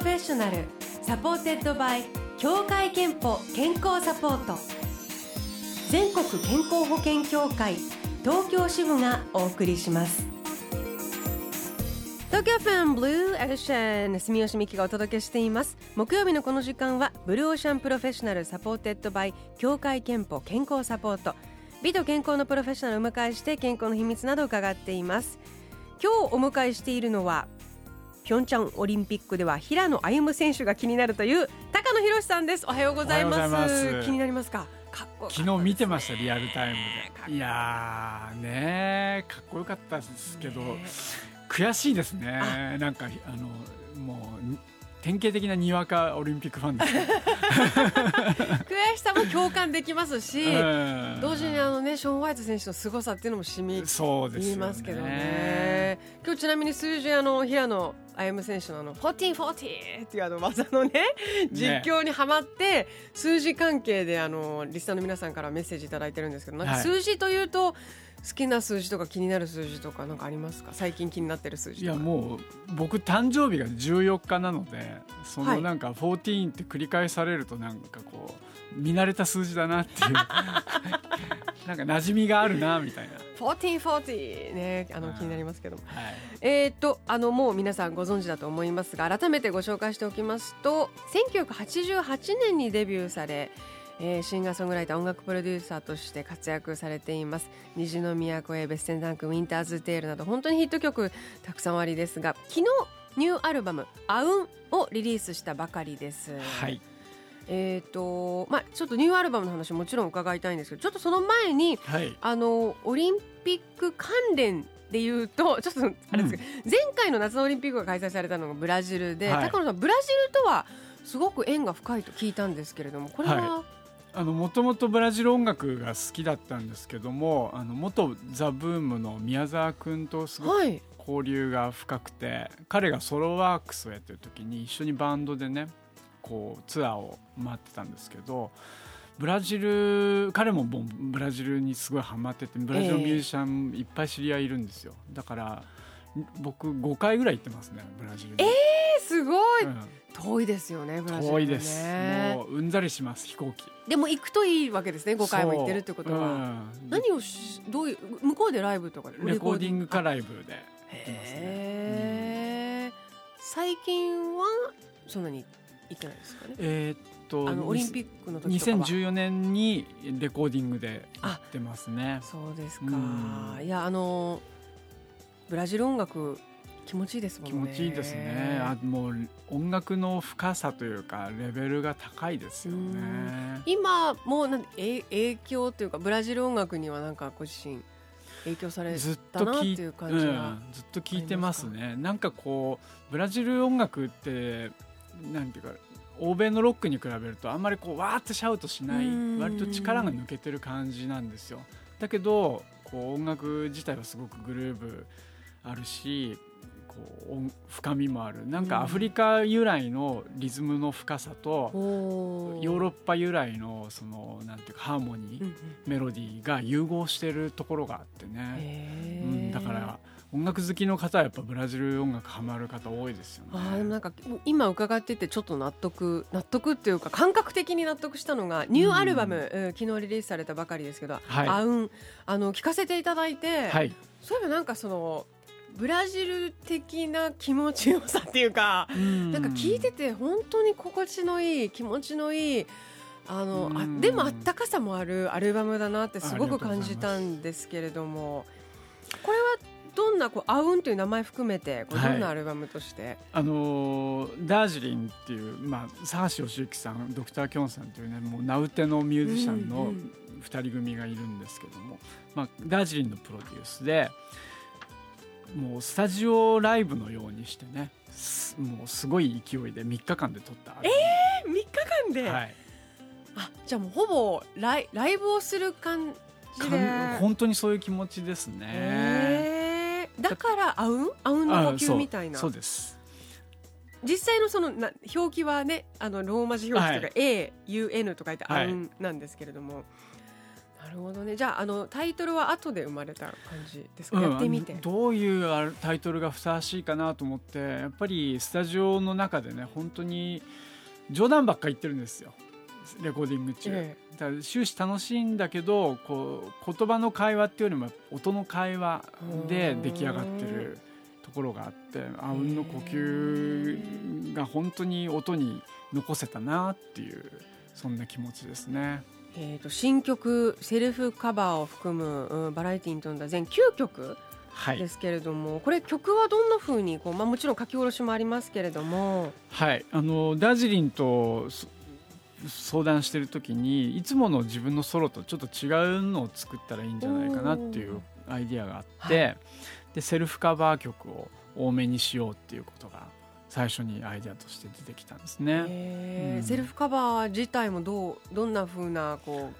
Professional Supported by 協会けんぽ健康サポート。全国健康保険協会東京支部がお送りします。東京 FM Blue Ocean 住吉美紀がお届けしています。木曜日のこの時間は Blue Ocean Professional Supported by 協会けんぽ健康サポート。美と健康のプロフェッショナルを迎えして健康の秘密などを伺っています。今日お迎えしているのはピョンチャンオリンピックでは平野歩夢選手が気になるという高野博さんです。おはようございます。気になりますか？昨日見てましたリアルタイムで。いやねかっこよかったですけど、悔しいですね。なんかあのもう典型的なにわかオリンピックファンです 悔しさも共感できますし、同時にあのねショーン・ホワイト選手の凄さっていうのもしみ言いますけどね。今日ちなみに数字あの平野歩夢選手のあの1440っていうあの技のね実況にはまって、数字関係であのリスナーの皆さんからメッセージ頂いてるんですけどなんか数字というと、はい好きな数字とか気になる数字とかなんかありますか？最近気になってる数字いやもう僕誕生日が14日なのでそのなんか14って繰り返されるとなんかこう見慣れた数字だなっていう。なんか馴染みがあるなみたいな。1440ねあの気になりますけども、はい、えっ、とあのもう皆さんご存知だと思いますが改めてご紹介しておきますと1988年にデビューされえー、シンガーソングライター音楽プロデューサーとして活躍されています。虹の都へベステンダンクウィンターズテールなど本当にヒット曲たくさんありですが昨日ニューアルバム「アウン」をリリースしたばかりです。はいえーとまあ、ちょっとニューアルバムの話もちろん伺いたいんですけどちょっとその前に、はい、あのオリンピック関連でいうと ちょっとあれですけど、うん、前回の夏のオリンピックが開催されたのがブラジルで、はい、高野さんブラジルとはすごく縁が深いと聞いたんですけれどもこれは、はい。もともとブラジル音楽が好きだったんですけどもあの元ザ・ブームの宮沢君とすごく交流が深くて、はい、彼がソロワークスをやってる時に一緒にバンドでねこうツアーを回ってたんですけどブラジル彼もブラジルにすごいハマっててブラジルのミュージシャンいっぱい知り合いいるんですよ。だから僕5回ぐらい行ってますねブラジルに。えー、すごい、うん。遠いですよね遠いです。もううんざりします飛行機。でも行くといいわけですね5回も行ってるってことは、う。ん、何をしどういう向こうでライブとかレコーディングかライブでへえ、最近はそんなに行ってないですかね？えー、っとあのオリンピックの時とかは。2014年にレコーディングで行ってますね。そうですか、いやあのブラジル音楽気持ちいいですもんね。気持ちいいですね。あもう音楽の深さというかレベルが高いですよね。今もうなんえ影響というかブラジル音楽にはなんかご自身影響されたなっていう感じが、ずっと聞いてますね。なんかこうブラジル音楽ってなんていうか欧米のロックに比べるとあんまりこうわーってシャウトしない割と力が抜けてる感じなんですよ。だけどこう音楽自体はすごくグルーブあるしこう深みもある。なんかアフリカ由来のリズムの深さと、ヨーロッパ由来のそのなんていうかハーモニー、メロディーが融合してるところがあってね、うん、だから音楽好きの方はやっぱブラジル音楽ハマる方多いですよね。あなんか今伺っててちょっと納得納得っていうか感覚的に納得したのがニューアルバム、うん、昨日リリースされたばかりですけど、はい、あうんあの聞かせていただいて、はい、そういえばなんかそのブラジル的な気持ちよさっていうか、ん。なんか聞いてて本当に心地のいい気持ちのいいあのあでもあったかさもあるアルバムだなってすごく感じたんですけれども。これはどんなこうアウンという名前含めてこうどんなアルバムとして、はい、あのダージリンっていう、まあ、佐橋義行さんドクター・キョンさんというねもう名うてのミュージシャンの2人組がいるんですけども、まあ、ダージリンのプロデュースで。もうスタジオライブのようにしてねもうすごい勢いで3日間で撮ったええー、3日間で、はい、あじゃあもうほぼライライブをする感じで？本当にそういう気持ちですね、えー、だからあう？んあうんの呼吸みたいな？そうです。実際のそのな表記はねあのローマ字表記とか、はい、AUN と書いてあうんなんですけれども、なるほどね。じゃああのタイトルは後で生まれた感じですか、うん、やってみて。どういうタイトルがふさわしいかなと思ってやっぱりスタジオの中でね本当に冗談ばっか言ってるんですよ。レコーディング中、ええ、だから終始楽しいんだけどこう言葉の会話っていうよりも音の会話で出来上がってるところがあってあうんの呼吸が本当に音に残せたなっていうそんな気持ちですね。えーと、新曲セルフカバーを含む、うん、バラエティーに富んだ全9曲ですけれども、はい、これ曲はどんなふうにこう、まあ、もちろん書き下ろしもありますけれども、はい、あのダージリンと相談してる時にいつもの自分のソロとちょっと違うのを作ったらいいんじゃないかなっていうアイディアがあって、はい、でセルフカバー曲を多めにしようっていうことが最初にアイデアとして出てきたんですね、うん、セルフカバー自体もどうどんなふうなこう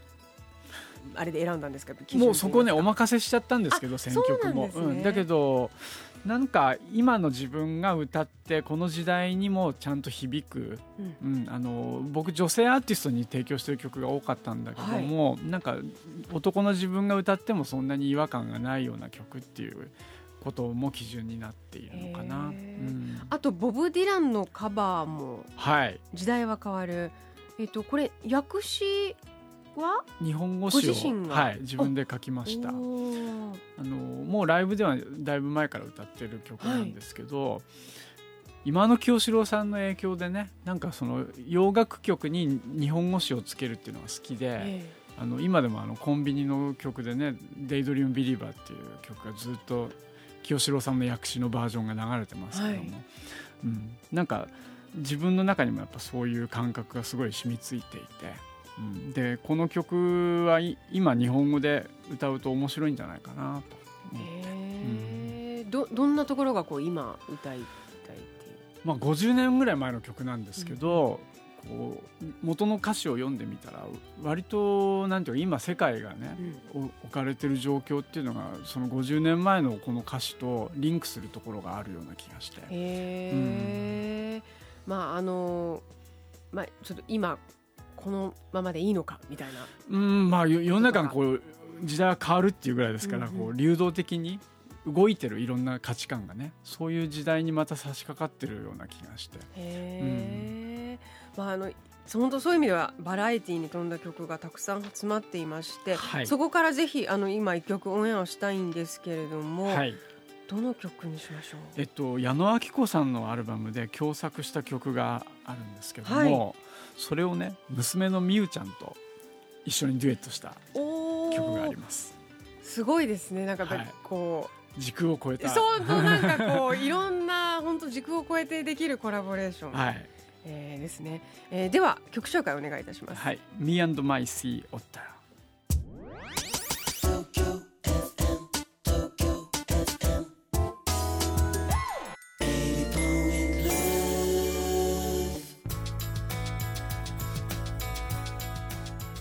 あれで選んだんですか？もうそこねお任せしちゃったんですけど選曲も、ね、うん、だけどなんか今の自分が歌ってこの時代にもちゃんと響く、うん、うん、あの僕女性アーティストに提供してる曲が多かったんだけども、はい、なんか男の自分が歌ってもそんなに違和感がないような曲っていうことも基準になっているのかな、うん、あとボブ・ディランのカバーも時代は変わる、はい、えっと、これ訳詞は？日本語詞をはい、自分で書きました。あのもうライブではだいぶ前から歌ってる曲なんですけど、はい、今の清志郎さんの影響でねなんかその洋楽曲に日本語詞をつけるっていうのが好きで、えー、あの今でもあのコンビニの曲でね「デイドリームビリーバー」っていう曲がずっと清志郎さんの訳詞のバージョンが流れてますけども、はい、うん、なんか自分の中にもやっぱそういう感覚がすごい染みついていて、うん、でこの曲は今日本語で歌うと面白いんじゃないかなと思って。うん、どどんなところがこう今歌いたいっていう？まあ50年ぐらい前の曲なんですけど、こう元の歌詞を読んでみたら割となんていうか今世界がね、うん、置かれてる状況っていうのがその50年前のこの歌詞とリンクするところがあるような気がして。へうん、まああのまあちょっと今このままでいいのかみたいな。うんまあ世の中がこう時代は変わるっていうぐらいですから、うんうん、こう流動的に動いてるいろんな価値観がねそういう時代にまた差し掛かってるような気がして。へうん、まああの本当そういう意味ではバラエティーに富んだ曲がたくさん詰まっていまして、はい、そこからぜひあの今一曲オンエアをしたいんですけれども、はい、どの曲にしましょう？えっと矢野明子さんのアルバムで共作した曲があるんですけども、はい、それをね娘のみゆちゃんと一緒にデュエットした曲があります。すごいですね。なんかこう、時空を超えた。そうなんかこういろんな本当時空を超えてできるコラボレーション、はいえー、ですね、えー、では曲紹介お願いいたします。はい「Me and My Sea Otter」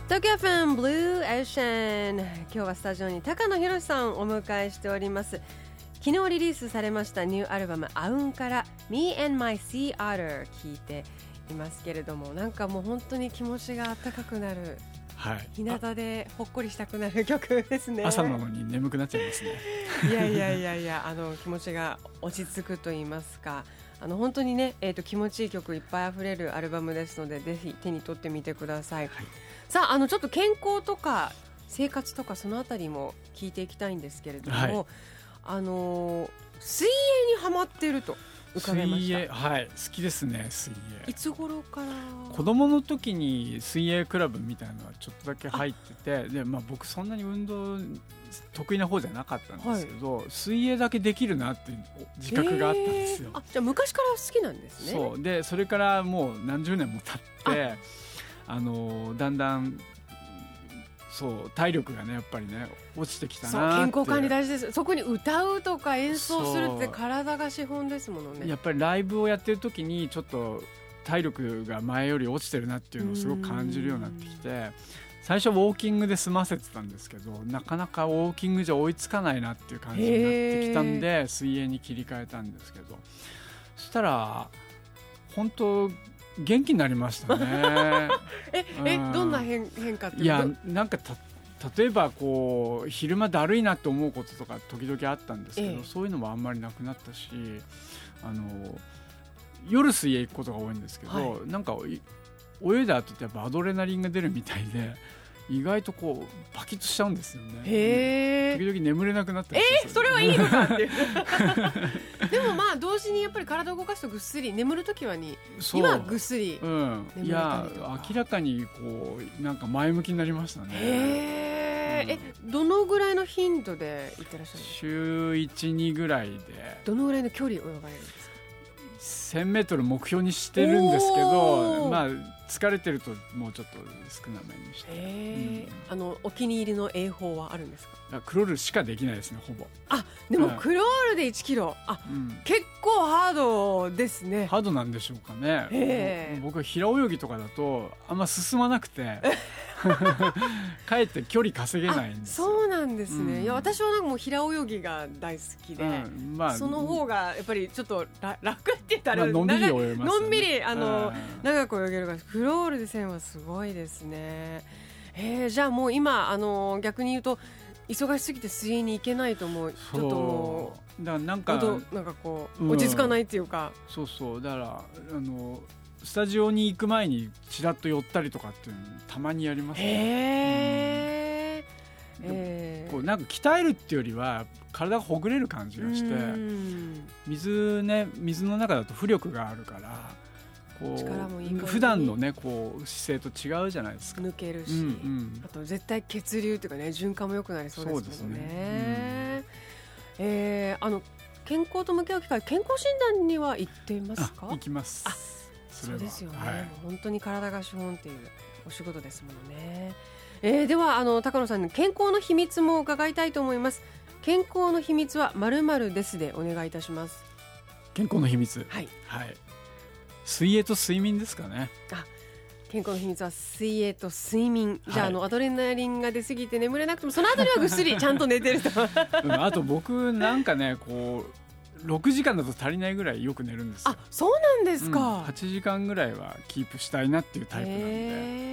東京ファンブルーエーシャン今日はスタジオに高野博さんをお迎えしております昨日リリースされましたニューアルバム「アウン」から「Me and My Sea Otter」聞いていますけれどもなんかもう本当に気持ちが温かくなるはい、日向でほっこりしたくなる曲ですね。朝なのに眠くなっちゃいますね。いやいやいやいやあの気持ちが落ち着くと言いますか。あの本当にね、えーと、気持ちいい曲いっぱいあふれるアルバムですのでぜひ手に取ってみてください、はい、さああのちょっと健康とか生活とかそのあたりも聞いていきたいんですけれども、はい、あの水泳にはまってると伺いました。水泳はい好きですね水泳。いつ頃から？子供の時に水泳クラブみたいなのはちょっとだけ入っててで、まあ、僕そんなに運動得意な方じゃなかったんですけど、はい、水泳だけできるなって自覚があったんですよ、あじゃあ昔から好きなんですね。そう。でそれからもう何十年も経ってあ。のだんだんそう体力がねやっぱりね落ちてきたな健康管理大事です。そこに歌うとか演奏するって体が資本ですものね。やっぱりライブをやってる時にちょっと体力が前より落ちてるなっていうのをすごく感じるようになってきて最初ウォーキングで済ませてたんですけどなかなかウォーキングじゃ追いつかないなっていう感じになってきたんで水泳に切り替えたんですけど。そしたら本当元気になりましたね。え、うん、えどんな変変化っていやなんか例えばこう昼間だるいなと思うこととか時々あったんですけど、ええ、そういうのもあんまりなくなったしあの夜水泳行くことが多いんですけど、はい、なんか泳いだ後ってやっぱアドレナリンが出るみたいで意外とこうパキッとしちゃうんですよね。へ時々眠れなくなったりえー、それはいいのかって。でもまあ同時にやっぱり体を動かすとぐっすり眠る時はに今ぐっすり、うん、いや明らかにこうなんか前向きになりましたね。へえ、うん、どのぐらいの頻度で行ってらっしゃる週一二ぐらいで。どのぐらいの距離泳がれるんですか？1000メートル目標にしてるんですけどまあ疲れてるともうちょっと少なめにして、うん、あのお気に入りの泳法はあるんですか？クロールしかできないですねほぼ。あでもクロールで1キロ。あ、うん、結構ハードですね。ハードなんでしょうかね。僕平泳ぎとかだとあんま進まなくて かえって距離稼げないんですそうなんですね、うん、いや私はなんかもう平泳ぎが大好きで、うんまあ、その方がやっぱりちょっと 楽って言ったら、のんびり泳げます、ね、のんびりあの、長く泳げるからクロールで1000はすごいですね。えー、じゃあもう今あの逆に言うと忙しすぎて水泳に行けないと思うちょっともうだからなんかなんかこう、落ち着かないっていうか。そうそう。だからあのスタジオに行く前にちらっと寄ったりとかっていうのたまにやりますね。えー、こうなんか鍛えるっていうよりは体がほぐれる感じがして水ね水の中だと浮力があるからこう普段のねこう姿勢と違うじゃないですか。抜けるし、うんうん、あと絶対血流というかね循環も良くなりそうですもんね。ね。うん、えー、あの健康と向き合う機会健康診断には行っていますか？行きます。あそうですよね、はい、本当に体が資本っていうお仕事ですものね、えー、ではあの高野さんに健康の秘密も伺いたいと思います。健康の秘密はまるまるですでお願いいたします。健康の秘密？はい、はい、水泳と睡眠ですかね。あ健康の秘密は水泳と睡眠、じゃああのアドレナリンが出過ぎて眠れなくてもその後にはぐっすりちゃんと寝てると。あと僕なんかねこう6時間だと足りないぐらいよく寝るんですあそうなんですか、うん、8時間ぐらいはキープしたいなっていうタイプなんで。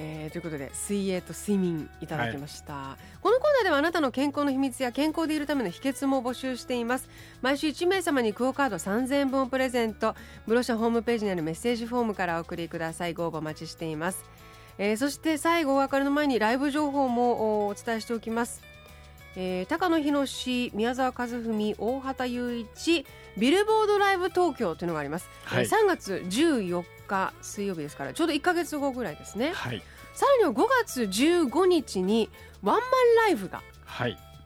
えー、ということで水泳と睡眠いただきました、はい、このコーナーではあなたの健康の秘密や健康でいるための秘訣も募集しています。毎週1名様にクオカード3000円分をプレゼント。ブロシャホームページにあるメッセージフォームからお送りください。ご応募お待ちしています、えー、そして最後お別れの前にライブ情報もお伝えしておきますえー、高野宏宮沢和文大畑雄一ビルボードライブ東京というのがあります、はい、3月14日水曜日ですからちょうど1か月後ぐらいですね、はい、さらには5月15日にワンマンライブが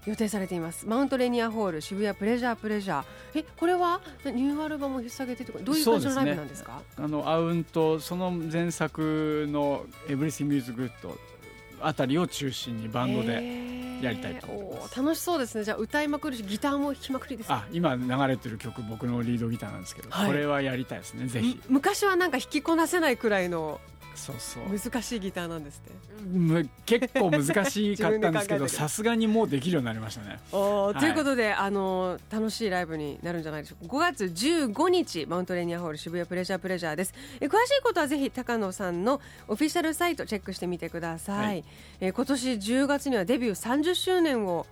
予定されています、マウントレーニアホール渋谷 Pleasure Pleasure。えこれはニューアルバムを引っ提げてとかどういう感じのライブなんですか、ね、あのアウンとその前作の「Everything Is Good」あたりを中心にバンドでやりたいと思います。楽しそうですね。じゃあ歌いまくるしギターも弾きまくりですあ今流れてる曲僕のリードギターなんですけど、はい、これはやりたいですねぜひ。昔はなんか弾きこなせないくらいのそうそう。難しいギターなんですね結構難しかったんですけど さすがにもうできるようになりましたね。はい、ということであの楽しいライブになるんじゃないでしょうか。5月15日マウントレーニアホール渋谷プレジャープレジャーです。え詳しいことはぜひ高野さんのオフィシャルサイトチェックしてみてください、はい、え今年10月にはデビュー30周年を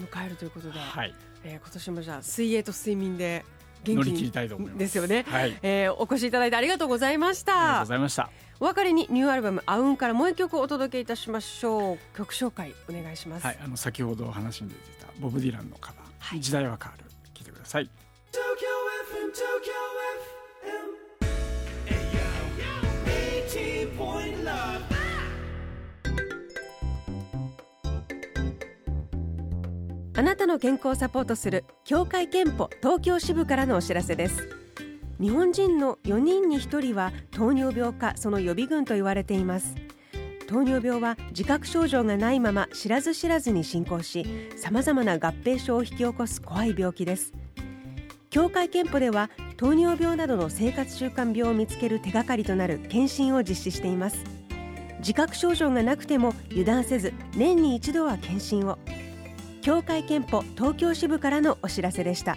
迎えるということで、はい、え今年もじゃあ水泳と睡眠で元気にですよね、はい、えー、お越しいただいてありがとうございました。ありがとうございましたお別れにニューアルバム「アウン」からもう一曲お届けいたしましょう。曲紹介お願いします、はい、あの先ほど話に出てたボブ・ディランのカバー「はい、時代は変わる」聞いてくださいあなたの健康をサポートする協会憲法東京支部からのお知らせです日本人の4人に1人は糖尿病かその予備軍と言われています。糖尿病は自覚症状がないまま知らず知らずに進行しさまざまな合併症を引き起こす怖い病気です。協会憲法では糖尿病などの生活習慣病を見つける手がかりとなる検診を実施しています。自覚症状がなくても油断せず年に一度は検診を。協会けんぽ東京支部からのお知らせでした。